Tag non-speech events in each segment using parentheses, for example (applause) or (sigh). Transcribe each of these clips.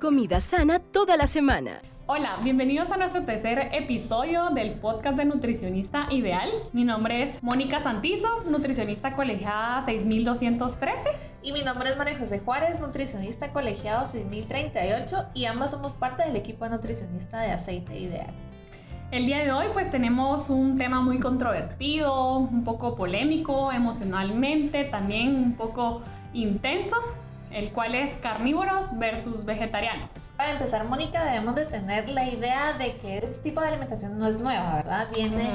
Comida sana toda la semana. Hola, bienvenidos a nuestro tercer episodio del podcast de Nutricionista Ideal. Mi nombre es Mónica Santizo, nutricionista colegiada 6213. Y mi nombre es María José Juárez, nutricionista colegiado 6038 y ambas somos parte del equipo de nutricionista de Aceite Ideal. El día de hoy pues tenemos un tema muy controvertido, un poco polémico emocionalmente, también un poco intenso, el cual es carnívoros versus vegetarianos. Para empezar, Mónica, debemos de tener la idea de que este tipo de alimentación no es nueva, ¿verdad? Viene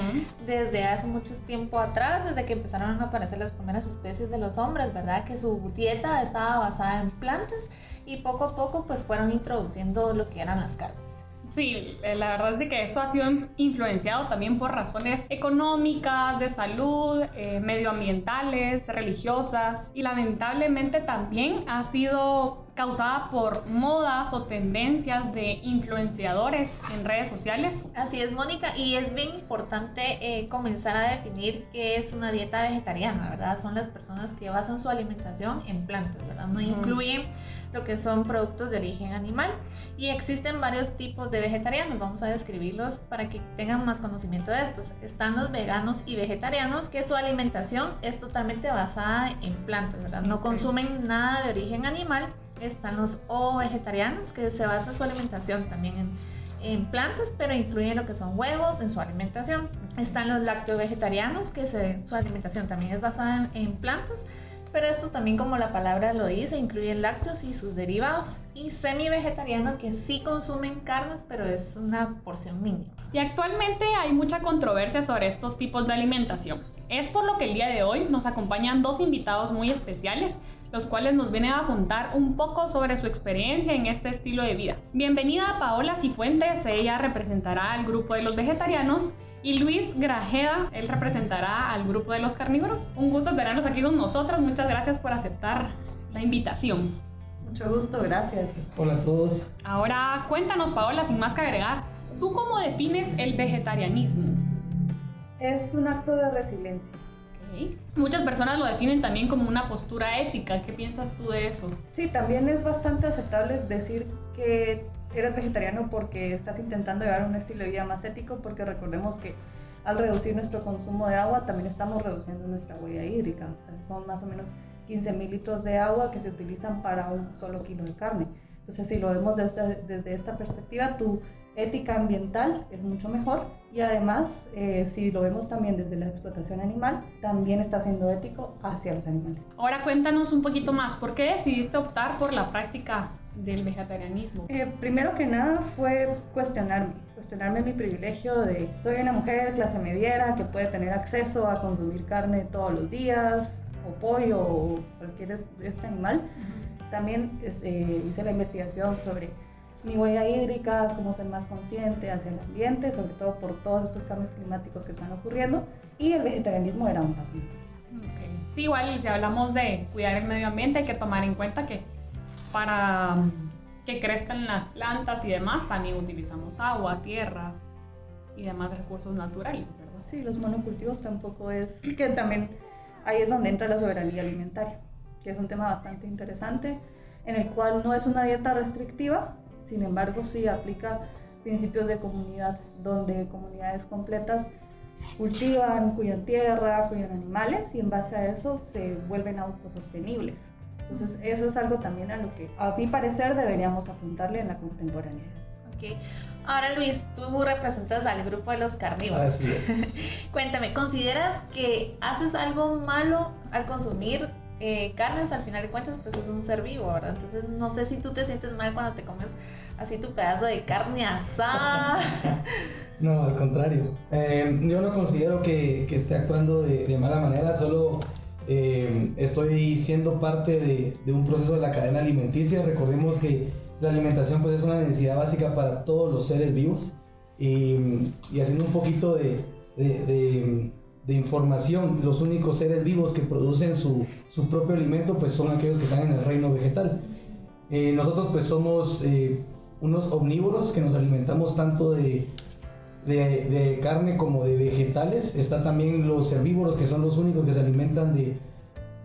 desde hace mucho tiempo atrás, desde que empezaron a aparecer las primeras especies de los hombres, ¿verdad? Que su dieta estaba basada en plantas y poco a poco pues fueron introduciendo lo que eran las carnes. Sí, eh, la verdad es de que esto ha sido influenciado también por razones económicas, de salud, eh, medioambientales, religiosas y lamentablemente también ha sido causada por modas o tendencias de influenciadores en redes sociales. Así es, Mónica, y es bien importante eh, comenzar a definir qué es una dieta vegetariana, ¿verdad? Son las personas que basan su alimentación en plantas, ¿verdad? No incluyen lo que son productos de origen animal. Y existen varios tipos de vegetarianos, vamos a describirlos para que tengan más conocimiento de estos. Están los veganos y vegetarianos, que su alimentación es totalmente basada en plantas, ¿verdad? No consumen nada de origen animal. Están los o vegetarianos, que se basa su alimentación también en en plantas, pero incluyen lo que son huevos en su alimentación. Están los lácteo vegetarianos, que se, su alimentación también es basada en, en plantas, pero estos también como la palabra lo dice, incluyen lácteos y sus derivados. Y semi-vegetariano que sí consumen carnes, pero es una porción mínima. Y actualmente hay mucha controversia sobre estos tipos de alimentación. Es por lo que el día de hoy nos acompañan dos invitados muy especiales, los cuales nos vienen a contar un poco sobre su experiencia en este estilo de vida. Bienvenida Paola Cifuentes, ella representará al grupo de los vegetarianos y Luis Grajeda, él representará al grupo de los carnívoros. Un gusto tenerlos aquí con nosotros, muchas gracias por aceptar la invitación. Mucho gusto, gracias. Hola a todos. Ahora cuéntanos, Paola, sin más que agregar, ¿tú cómo defines el vegetarianismo? Es un acto de resiliencia. Okay. Muchas personas lo definen también como una postura ética. ¿Qué piensas tú de eso? Sí, también es bastante aceptable decir que eres vegetariano porque estás intentando llevar un estilo de vida más ético, porque recordemos que al reducir nuestro consumo de agua también estamos reduciendo nuestra huella hídrica. son más o menos 15 mil litros de agua que se utilizan para un solo kilo de carne. Entonces, si lo vemos desde, desde esta perspectiva, tu ética ambiental es mucho mejor y además, eh, si lo vemos también desde la explotación animal, también está siendo ético hacia los animales. Ahora cuéntanos un poquito más, ¿por qué decidiste optar por la práctica del vegetarianismo? Eh, primero que nada fue cuestionarme, cuestionarme mi privilegio de soy una mujer clase mediera que puede tener acceso a consumir carne todos los días, o pollo, o cualquier este animal. También eh, hice la investigación sobre mi huella hídrica, cómo ser más consciente hacia el ambiente, sobre todo por todos estos cambios climáticos que están ocurriendo, y el vegetarianismo era un paso. Okay. Sí, igual si hablamos de cuidar el medio ambiente hay que tomar en cuenta que para que crezcan las plantas y demás, también utilizamos agua, tierra y demás recursos naturales, ¿verdad? Sí, los monocultivos tampoco es, que también ahí es donde entra la soberanía alimentaria, que es un tema bastante interesante, en el cual no es una dieta restrictiva, sin embargo sí aplica principios de comunidad, donde comunidades completas cultivan, cuidan tierra, cuidan animales y en base a eso se vuelven autosostenibles. Entonces, eso es algo también a lo que, a mi parecer, deberíamos apuntarle en la contemporaneidad. Ok. Ahora, Luis, tú representas al grupo de los carnívoros. Así es. (laughs) Cuéntame, ¿consideras que haces algo malo al consumir eh, carnes? Al final de cuentas, pues es un ser vivo, ¿verdad? Entonces, no sé si tú te sientes mal cuando te comes así tu pedazo de carne asada. (laughs) no, al contrario. Eh, yo no considero que, que esté actuando de, mala manera, solo eh, estoy siendo parte de, de, un proceso de la cadena alimenticia. Recordemos que la alimentación pues, es una necesidad básica para todos los seres vivos. Y, y haciendo un poquito de, información, los únicos seres vivos que producen su, su, propio alimento pues, son aquellos que están en el reino vegetal. Eh, nosotros pues somos eh, unos omnívoros que nos alimentamos tanto de, de, de, carne como de vegetales. Está también los herbívoros, que son los únicos que se alimentan de,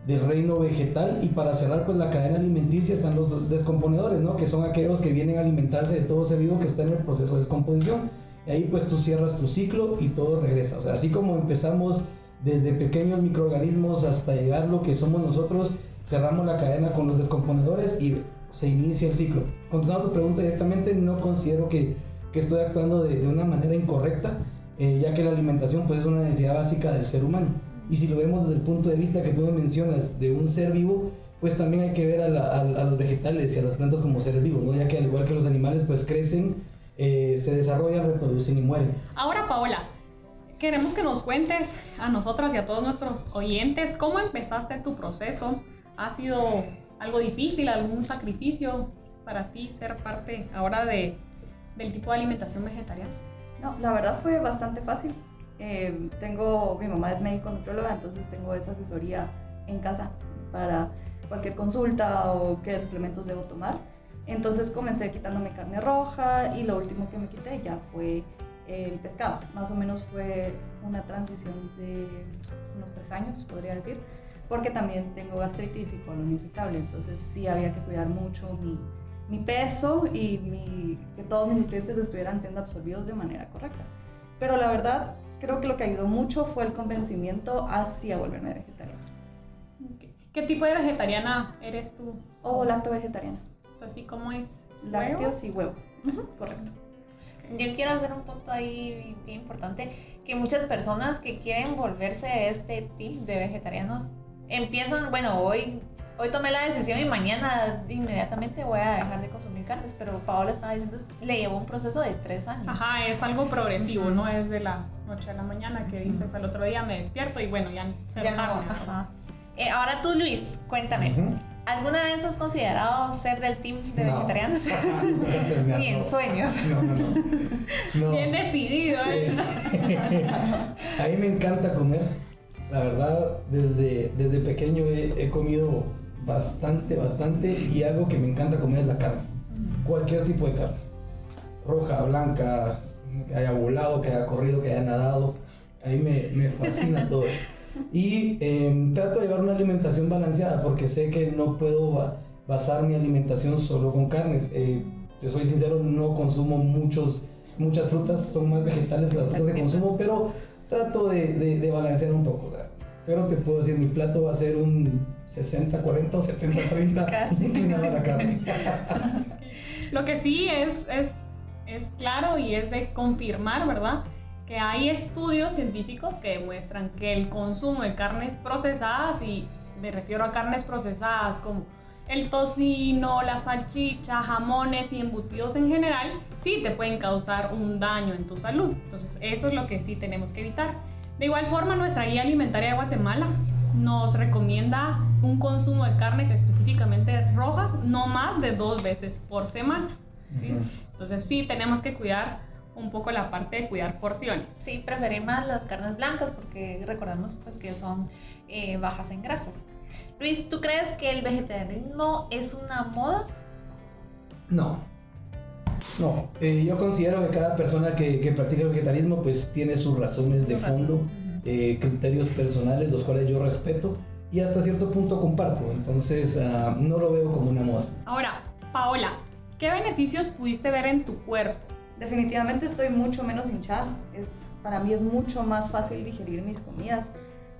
del reino vegetal y para cerrar pues la cadena alimenticia están los descomponedores, ¿no? Que son aquellos que vienen a alimentarse de todo ser vivo que está en el proceso de descomposición. Y ahí pues tú cierras tu ciclo y todo regresa. O sea, así como empezamos desde pequeños microorganismos hasta llegar lo que somos nosotros, cerramos la cadena con los descomponedores y se inicia el ciclo. Contestando tu pregunta directamente, no considero que, que estoy actuando de, de, una manera incorrecta, eh, ya que la alimentación pues, es una necesidad básica del ser humano. Y si lo vemos desde el punto de vista que tú me mencionas de un ser vivo, pues también hay que ver a, la, a, a los vegetales y a las plantas como seres vivos, ¿no? ya que al igual que los animales pues crecen, eh, se desarrollan, reproducen y mueren. Ahora Paola, queremos que nos cuentes a nosotras y a todos nuestros oyentes cómo empezaste tu proceso. ¿Ha sido algo difícil, algún sacrificio para ti ser parte ahora de, del tipo de alimentación vegetariana? No, la verdad fue bastante fácil. Eh, tengo, mi mamá es médico nutrióloga, entonces tengo esa asesoría en casa para cualquier consulta o qué suplementos debo tomar. Entonces comencé quitándome carne roja y lo último que me quité ya fue el pescado. Más o menos fue una transición de unos tres años, podría decir, porque también tengo gastritis y colon irritable, entonces sí había que cuidar mucho mi, mi peso y mi, que todos mis nutrientes estuvieran siendo absorbidos de manera correcta. Pero la verdad, creo que lo que ayudó mucho fue el convencimiento hacia volverme vegetariana. ¿Qué tipo de vegetariana eres tú? O lacto vegetariana. Así como es. Lácteos y huevo. Uh -huh, correcto. Yo quiero hacer un punto ahí bien importante, que muchas personas que quieren volverse este tip de vegetarianos empiezan, bueno, hoy, hoy tomé la decisión y mañana inmediatamente voy a dejar de consumir carnes, pero Paola estaba diciendo, le llevó un proceso de tres años. Ajá, es algo progresivo, no es de la noche a la mañana que dices al otro día me despierto y bueno, ya se ya no, ajá. Eh, ahora tú, Luis, cuéntame. Uh -huh. ¿Alguna vez has considerado ser del team de no. vegetarianos? Ni en sueños. No, no, no. (laughs) no. Bien decidido, ¿eh? (laughs) A mí me encanta comer. La verdad, desde, desde pequeño he, he, comido bastante, bastante. Y algo que me encanta comer es la carne. Cualquier tipo de carne. Roja, blanca, que haya volado, que haya corrido, que haya nadado. A mí me, me fascina todo eso. Y eh, trato de llevar una alimentación balanceada porque sé que no puedo basar mi alimentación solo con carnes. Eh, yo soy sincero, no consumo muchos, muchas frutas, son más vegetales las frutas que consumo, pero trato de, de, de balancear un poco. ¿verdad? Pero te puedo decir, mi plato va a ser un 60-40 o 70-30 inclinado a la carne. (laughs) (laughs) Lo que sí es, es, es claro y es de confirmar, ¿verdad? Que hay estudios científicos que demuestran que el consumo de carnes procesadas, y me refiero a carnes procesadas como el tocino, la salchicha, jamones y embutidos en general, sí te pueden causar un daño en tu salud. Entonces eso es lo que sí tenemos que evitar. De igual forma, nuestra guía alimentaria de Guatemala nos recomienda un consumo de carnes específicamente rojas no más de dos veces por semana. ¿sí? Entonces sí tenemos que cuidar un poco la parte de cuidar porciones. Sí, preferir más las carnes blancas porque recordemos pues que son eh, bajas en grasas. Luis, ¿tú crees que el vegetarianismo es una moda? No. No, eh, yo considero que cada persona que, que, practica el vegetarianismo pues tiene sus razones de fondo, eh, criterios personales, los cuales yo respeto y hasta cierto punto comparto. Entonces uh, no lo veo como una moda. Ahora, Paola, ¿qué beneficios pudiste ver en tu cuerpo? Definitivamente estoy mucho menos hinchada. Es, para mí es mucho más fácil digerir mis comidas.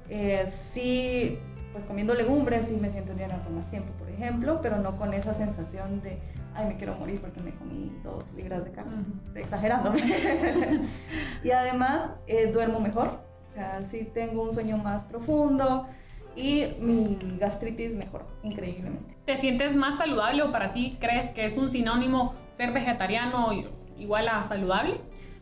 Eh, sí, pues comiendo legumbres sí me siento llena por más tiempo, por ejemplo, pero no con esa sensación de, ay, me quiero morir porque me comí dos libras de carne. Uh -huh. Exagerando. (laughs) y además eh, duermo mejor. O sea, sí tengo un sueño más profundo y mi gastritis mejoró increíblemente. ¿Te sientes más saludable o para ti crees que es un sinónimo ser vegetariano igual a saludable?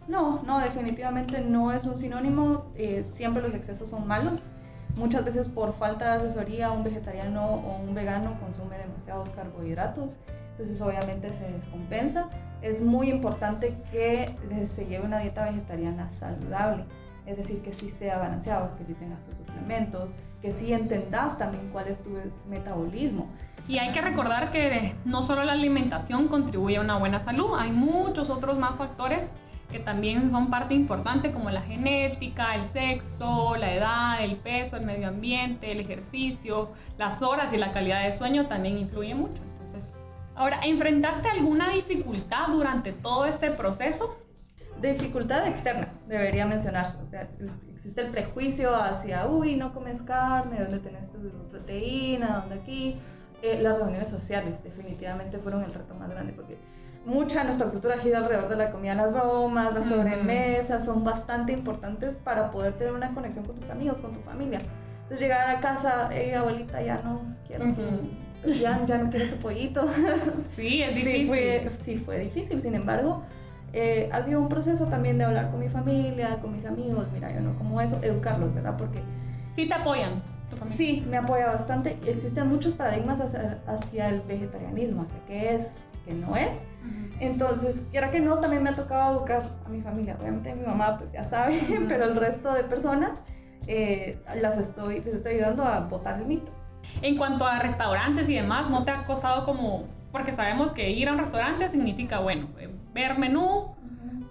No, no, definitivamente no es un sinónimo. Eh, siempre los excesos son malos. Muchas veces por falta de asesoría un vegetariano o un vegano consume demasiados carbohidratos, entonces obviamente se descompensa. Es muy importante que se lleve una dieta vegetariana saludable, es decir, que sí sea balanceado, que sí tengas tus suplementos, que sí entendas también cuál es tu metabolismo. Y hay que recordar que no solo la alimentación contribuye a una buena salud, hay muchos otros más factores que también son parte importante como la genética, el sexo, la edad, el peso, el medio ambiente, el ejercicio, las horas y la calidad de sueño también influye mucho. Entonces, ahora, ¿enfrentaste alguna dificultad durante todo este proceso? Dificultad externa, debería mencionar. O sea, existe el prejuicio hacia, uy, no comes carne, ¿dónde tenés tu proteína? ¿Dónde aquí? Eh, las reuniones sociales definitivamente fueron el reto más grande porque mucha de nuestra cultura gira alrededor de la comida, las bromas, las sobremesas, son bastante importantes para poder tener una conexión con tus amigos, con tu familia. Entonces llegar a casa, hey abuelita, ya no quiero ya, ya, no quiero tu pollito. Sí, es difícil. (laughs) Sí fue, sí, fue difícil, sin embargo, eh, ha sido un proceso también de hablar con mi familia, con mis amigos, mira, yo no como eso, educarlos, ¿verdad? Porque... Sí te apoyan. Sí, me apoya bastante. Existen muchos paradigmas hacia, hacia el vegetarianismo, hacia qué es, qué no es. Entonces, quiera que no, también me ha tocado educar a mi familia. Obviamente mi mamá, pues ya sabe, (laughs) pero el resto de personas eh, las estoy, les estoy ayudando a botar el mito. En cuanto a restaurantes y demás, ¿no te ha costado como, porque sabemos que ir a un restaurante significa, bueno, eh, ver menú,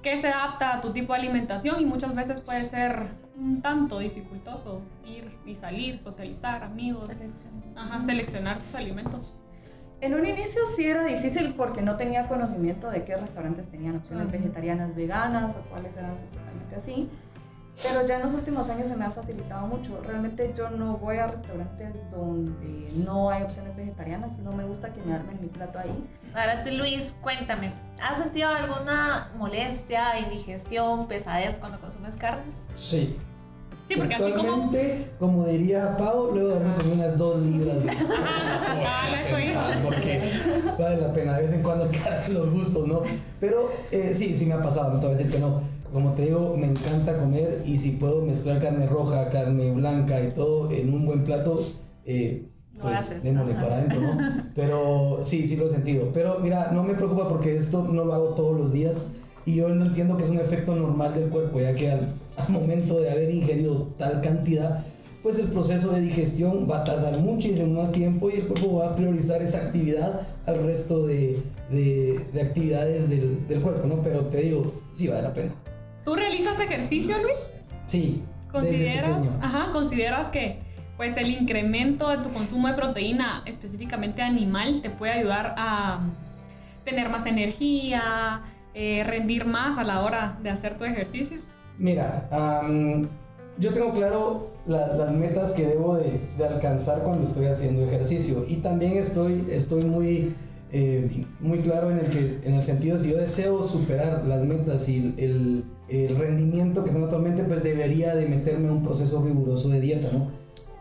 que se adapta a tu tipo de alimentación y muchas veces puede ser un tanto dificultoso ir y salir, socializar, amigos, Ajá, seleccionar tus alimentos. En un inicio sí era difícil porque no tenía conocimiento de qué restaurantes tenían opciones vegetarianas, veganas o cuáles eran totalmente así. Pero ya en los últimos años se me ha facilitado mucho. Realmente yo no voy a restaurantes donde no hay opciones vegetarianas, no me gusta que me armen mi plato ahí. Ahora tú Luis, cuéntame, ¿has sentido alguna molestia, indigestión, pesadez cuando consumes carnes? Sí. Sí, porque así como... como diría Pau, luego darme unas dos libras de... (laughs) (laughs) porque vale la pena de vez en cuando (laughs) quedarse los gustos, ¿no? Pero eh, sí, sí me ha pasado, no te voy a decir que no como te digo, me encanta comer y si puedo mezclar carne roja, carne blanca y todo en un buen plato, eh, pues démosle para adentro, ¿no? (laughs) Pero sí, sí lo he sentido. Pero mira, no me preocupa porque esto no lo hago todos los días y yo no entiendo que es un efecto normal del cuerpo, ya que al, momento de haber ingerido tal cantidad, pues el proceso de digestión va a tardar muchísimo más tiempo y el cuerpo va a priorizar esa actividad al resto de, de, de actividades del, del cuerpo, ¿no? Pero te digo, sí vale la pena. ¿Tú realizas ejercicio, Luis? Sí. ¿Consideras, ajá, ¿Consideras que pues el incremento de tu consumo de proteína, específicamente animal, te puede ayudar a tener más energía, eh, rendir más a la hora de hacer tu ejercicio? Mira, yo tengo claro las metas que debo de, de, alcanzar cuando estoy haciendo ejercicio y también estoy, estoy muy eh, muy claro en el, que, en el sentido, si yo deseo superar las metas y el, el, rendimiento que tengo actualmente, pues debería de meterme a un proceso riguroso de dieta, ¿no?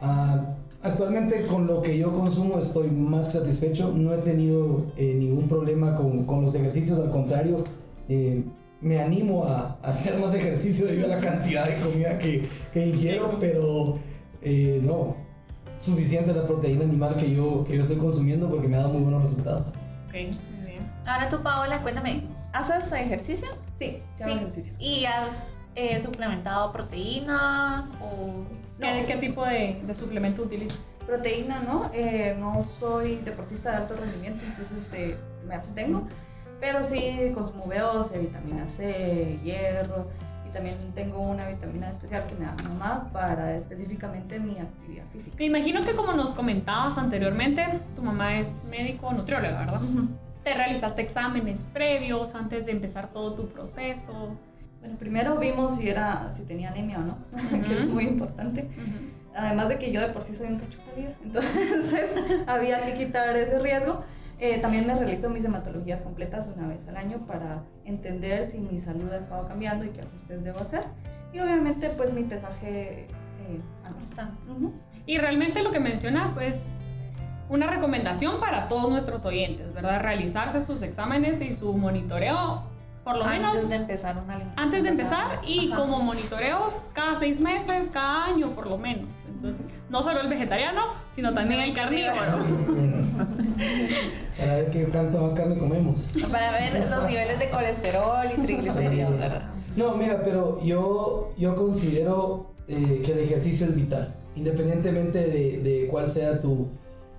Ah, actualmente con lo que yo consumo estoy más satisfecho, no he tenido eh, ningún problema con, con, los ejercicios, al contrario, eh, me animo a, a, hacer más ejercicio debido a la cantidad de comida que, que ingiero, pero no, suficiente la proteína animal que yo, que yo estoy consumiendo porque me ha dado muy buenos resultados muy bien. Ahora tú, Paola, cuéntame, ¿haces ejercicio? Sí, sí. ejercicio. ¿Y has eh, suplementado proteína o...? ¿Qué, tipo de, suplemento utilizas? Proteína, ¿no? Eh, no soy deportista de alto rendimiento, entonces eh, me abstengo. Pero sí consumo B12, vitamina C, hierro, también tengo una vitamina especial que me da mi mamá para específicamente mi actividad física. Me imagino que como nos comentabas anteriormente, tu mamá es médico nutrióloga, ¿verdad? ¿Te realizaste exámenes previos antes de empezar todo tu proceso? Bueno, primero vimos si, era, si tenía anemia o no, (laughs) que es muy importante. Además de que yo de por sí soy un cacho (laughs) entonces había que quitar ese riesgo. Eh, también me realizo mis hematologías completas una vez al año para entender si mi salud ha estado cambiando y qué ajustes debo hacer. Y obviamente pues mi pesaje eh, constante. Y realmente lo que mencionas es una recomendación para todos nuestros oyentes, ¿verdad? Realizarse sus exámenes y su monitoreo por lo menos antes de empezar una Antes de empezar y como monitoreos cada seis meses, cada año por lo menos. Entonces, no solo el vegetariano, sino también el carnívoro. (laughs) Para ver qué tanto más carne comemos. Para ver los niveles de colesterol y triglicéridos, ¿verdad? No, mira, pero yo, yo considero eh, que el ejercicio es vital. Independientemente de, de cuál sea tu,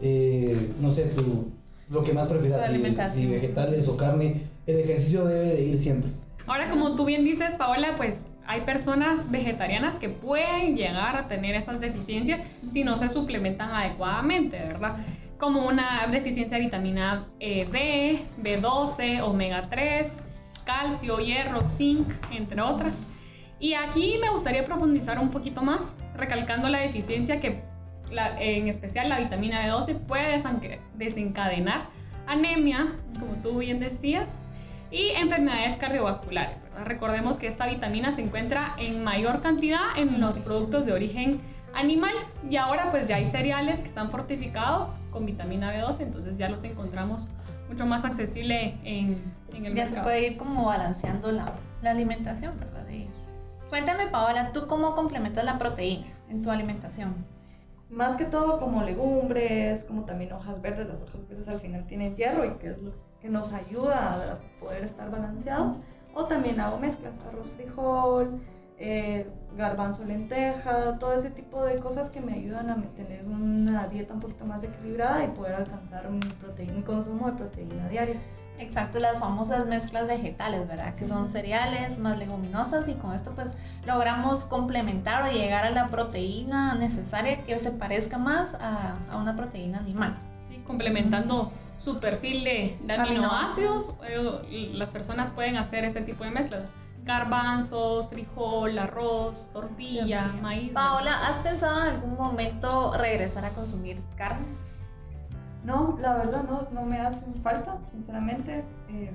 eh, no sé, tu, lo que más prefieras, si, si vegetales o carne el ejercicio debe de ir siempre. Ahora, como tú bien dices, Paola, pues hay personas vegetarianas que pueden llegar a tener esas deficiencias si no se suplementan adecuadamente, ¿verdad? Como una deficiencia de vitamina eh, D, B12, omega 3, calcio, hierro, zinc, entre otras. Y aquí me gustaría profundizar un poquito más, recalcando la deficiencia que en especial la vitamina B12 puede desencadenar anemia, como tú bien decías, y enfermedades cardiovasculares. Recordemos que esta vitamina se encuentra en mayor cantidad en los productos de origen animal y ahora pues ya hay cereales que están fortificados con vitamina B12, entonces ya los encontramos mucho más accesible en, en el ya mercado. se puede ir como balanceando la, la alimentación, ¿verdad? Cuéntame, Paola, ¿tú cómo complementas la proteína en tu alimentación? Más que todo como legumbres, como también hojas verdes. Las hojas verdes al final tienen hierro y que es lo que nos ayuda a poder estar balanceados. O también hago mezclas, arroz, frijol, eh, garbanzo, lenteja, todo ese tipo de cosas que me ayudan a tener una dieta un poquito más equilibrada y poder alcanzar mi, proteína, mi consumo de proteína diaria. Exacto, las famosas mezclas vegetales, ¿verdad? Que son cereales más leguminosas y con esto pues logramos complementar o llegar a la proteína necesaria que se parezca más a, a una proteína animal. Sí, complementando su perfil de, aminoácidos, eh, las personas pueden hacer este tipo de mezclas. Garbanzos, frijol, arroz, tortilla, maíz. Paola, ¿has pensado en algún momento regresar a consumir carnes? No, la verdad no, no me hacen falta, sinceramente. Eh,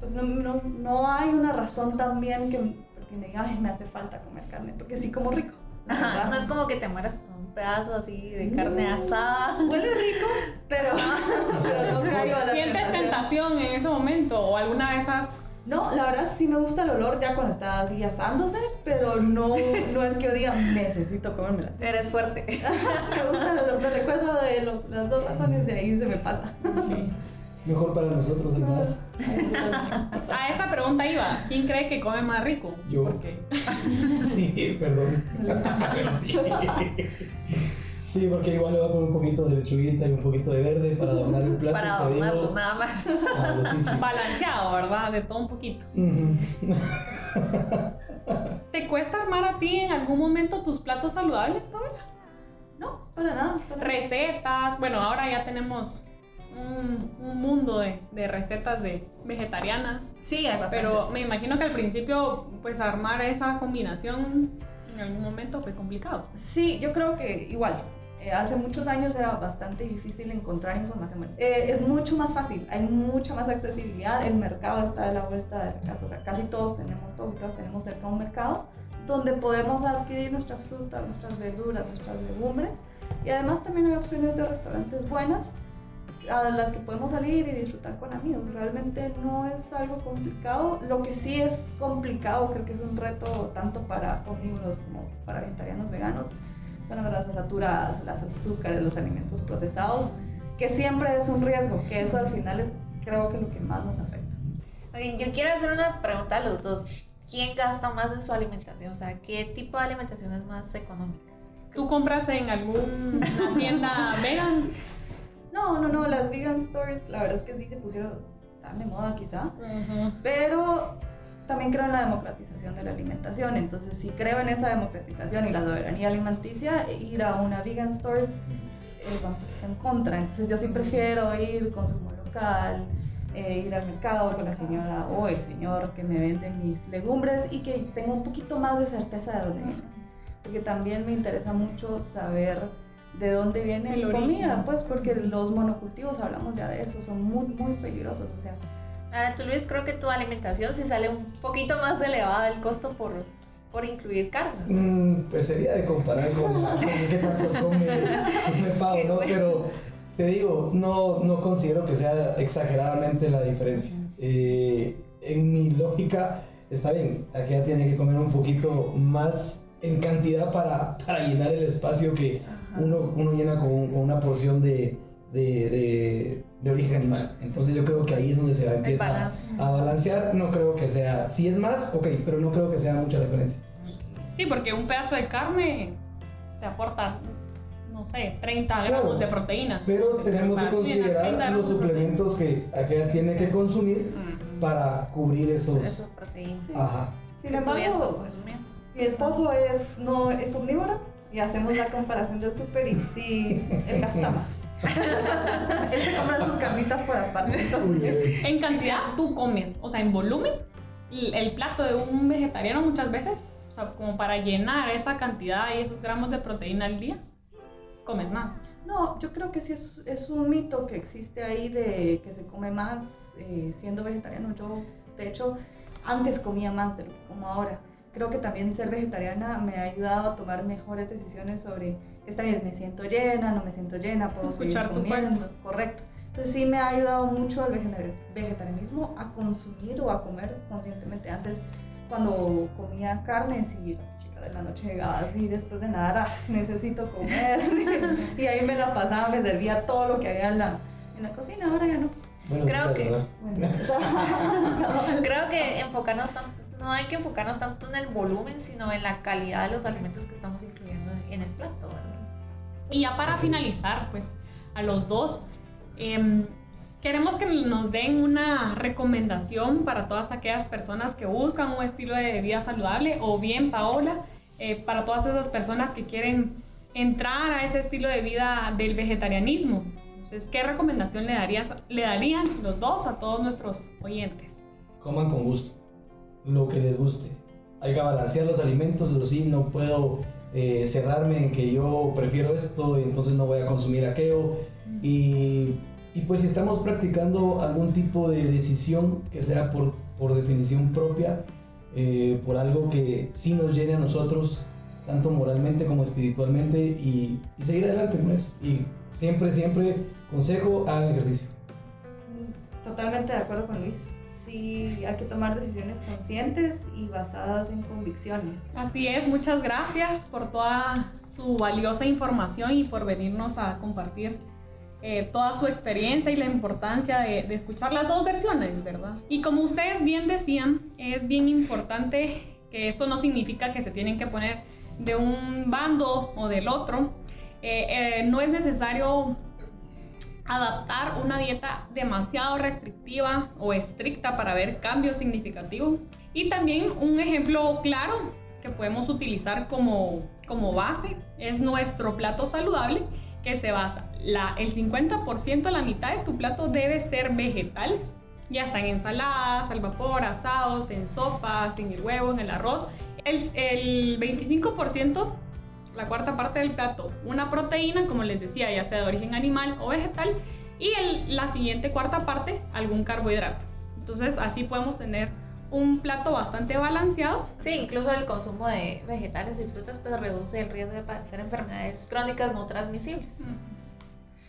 pues no, no, no, hay una razón también que porque me diga, me hace falta comer carne, porque sí como rico. Ajá, no es como que te mueras por un pedazo así de carne asada. Huele rico, pero, pero no caigo a la ¿Sientes tentación en ese momento o alguna de esas no, la verdad sí me gusta el olor ya cuando está así asándose, pero no, no es que yo diga necesito comérmela. Eres fuerte. (laughs) me gusta el olor, me recuerdo de las dos razones de ahí se me pasa. Mejor para nosotros además. (laughs) A esa pregunta iba, ¿quién cree que come más rico? Yo. ¿Por qué? (laughs) sí, perdón. sí. Sí, porque igual le va a poner un poquito de lechuguita y un poquito de verde para adornar el plato. Para adornarlo, nada más. Balanceado, ¿verdad? De todo un poquito. (laughs) ¿Te cuesta armar a ti en algún momento tus platos saludables, Paola? No, para nada. Recetas, bueno, ahora ya tenemos un, un mundo de, de, recetas de vegetarianas. Sí, hay bastantes. Pero me imagino que al principio, pues armar esa combinación en algún momento fue complicado. Sí, yo creo que igual. Eh, hace muchos años era bastante difícil encontrar información. Eh, es mucho más fácil, hay mucha más accesibilidad, el mercado está a la vuelta de la casa, o sea, casi todos tenemos, todos y todas tenemos cerca un mercado donde podemos adquirir nuestras frutas, nuestras verduras, nuestras legumbres y además también hay opciones de restaurantes buenas a las que podemos salir y disfrutar con amigos. Realmente no es algo complicado. Lo que sí es complicado, creo que es un reto tanto para omnívoros como para vegetarianos veganos, son las grasas saturadas, las azúcares, los alimentos procesados, que siempre es un riesgo, que eso al final es creo que lo que más nos afecta. Okay, yo quiero hacer una pregunta a los dos. ¿Quién gasta más en su alimentación? O sea, ¿qué tipo de alimentación es más económica? ¿Tú compras en alguna (laughs) tienda vegan? No, no, no, las vegan stores, la verdad es que sí se pusieron tan de moda quizá, pero también creo en la democratización de la alimentación, entonces si creo en esa democratización y la soberanía alimenticia, ir a una vegan store es un poquito en contra, entonces yo sí prefiero ir consumo local, eh, ir al mercado con la señora o el señor que me vende mis legumbres y que tenga un poquito más de certeza de dónde vienen, porque también me interesa mucho saber de dónde viene la comida, pues porque los monocultivos, hablamos ya de eso, son muy, muy peligrosos. O sea. Ahora, tú Luis, creo que tu alimentación sí sale un poquito más elevada el costo por, por incluir carne. Mm, pues sería de comparar con, qué tanto come, come (laughs) ¿no? Pero te digo, no, no considero que sea exageradamente la diferencia. Eh, en mi lógica, está bien, aquí ya tiene que comer un poquito más en cantidad para, para llenar el espacio que uno, uno llena con, una porción de, de, de, origen animal. Entonces yo creo que ahí es donde se va a empezar a balancear. No creo que sea, si es más, ok, pero no creo que sea mucha diferencia. Sí, porque un pedazo de carne te aporta, no sé, 30 gramos de proteínas. Pero tenemos que considerar los suplementos que aquella tiene que consumir para cubrir esos. Eso, proteína. Sí. Ajá. Sin embargo, consumiendo. mi esposo es, no, es omnívoro y hacemos la comparación del súper y sí, él gasta más. (laughs) él se compra sus carnitas por aparte. En cantidad tú comes, o sea, en volumen, el, el plato de un vegetariano muchas veces, o sea, como para llenar esa cantidad y esos gramos de proteína al día, comes más. No, yo creo que sí es, es un mito que existe ahí de que se come más eh, siendo vegetariano. Yo, de hecho, antes comía más de lo que como ahora. Creo que también ser vegetariana me ha ayudado a tomar mejores decisiones sobre, está bien, me siento llena, no me siento llena, puedo Escuchar tu seguir comiendo. Correcto. Entonces sí me ha ayudado mucho el vegetar- vegetarianismo a consumir o a comer conscientemente. Antes, cuando comía carne, sí, la chica de la noche llegaba así después de nada, "Ah, necesito comer. (laughs) y ahí me la pasaba, me servía todo lo que había en la, en la cocina, ahora ya no. Creo que- (laughs) Creo que enfocarnos tanto, no hay que enfocarnos tanto en el volumen, sino en la calidad de los alimentos que estamos incluyendo en el plato, ¿verdad? Y ya para finalizar, pues, a los dos, em, queremos que nos den una recomendación para todas aquellas personas que buscan un estilo de vida saludable, o bien, Paola, eh, para todas esas personas que quieren entrar a ese estilo de vida del vegetarianismo. Entonces, ¿qué recomendación le, darías, le darían los dos a todos nuestros oyentes? Coman con gusto, lo que les guste. Hay que balancear los alimentos, eso sí, no puedo eh, cerrarme en que yo prefiero esto y entonces no voy a consumir aquello. Y, y pues si estamos practicando algún tipo de decisión que sea por, por definición propia, eh, por algo que sí nos llene a nosotros, tanto moralmente como espiritualmente, y, y seguir adelante, pues. Y siempre, siempre, consejo, hagan ejercicio. Totalmente de acuerdo con Luis. Sí, hay que tomar decisiones conscientes y basadas en convicciones. Así es, muchas gracias por toda su valiosa información y por venirnos a compartir eh, toda su experiencia y la importancia de, de escuchar las dos versiones, ¿verdad? Y como ustedes bien decían, es bien importante que esto no significa que se tienen que poner de un bando o del otro. Eh, eh, no es necesario adaptar una dieta demasiado restrictiva o estricta para ver cambios significativos. Y también un ejemplo claro que podemos utilizar como, como base es nuestro plato saludable que se basa, la, el 50%, la mitad de tu plato debe ser vegetales, ya sean ensaladas, al vapor, asados, en sopas, en el huevo, en el arroz. El, el 25% la cuarta parte del plato una proteína, como les decía, ya sea de origen animal o vegetal, y el- la siguiente cuarta parte algún carbohidrato. Entonces así podemos tener un plato bastante balanceado. Sí, incluso el consumo de vegetales y frutas pues reduce el riesgo de padecer enfermedades crónicas no transmisibles.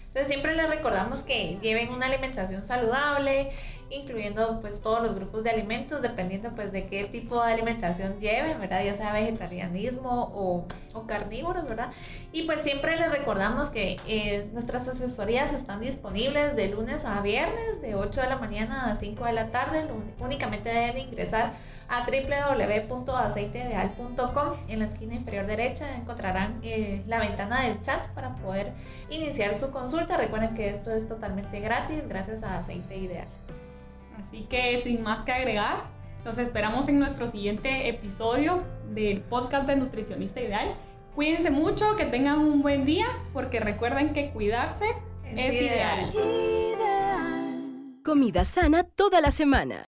Entonces siempre les recordamos que lleven una alimentación saludable, incluyendo pues todos los grupos de alimentos, dependiendo pues de qué tipo de alimentación lleven, ¿verdad? Ya sea vegetarianismo o, o carnívoros, ¿verdad? Y pues siempre les recordamos que eh, nuestras asesorías están disponibles de lunes a viernes, de 8 de la mañana a 5 de la tarde. Únicamente deben ingresar a www.aceiteideal.com. En la esquina inferior derecha encontrarán eh, la ventana del chat para poder iniciar su consulta. Recuerden que esto es totalmente gratis gracias a Aceite Ideal. Así que sin más que agregar, los esperamos en nuestro siguiente episodio del podcast de Nutricionista Ideal. Cuídense mucho, que tengan un buen día, porque recuerden que cuidarse es, Es ideal. ideal. Comida sana toda la semana.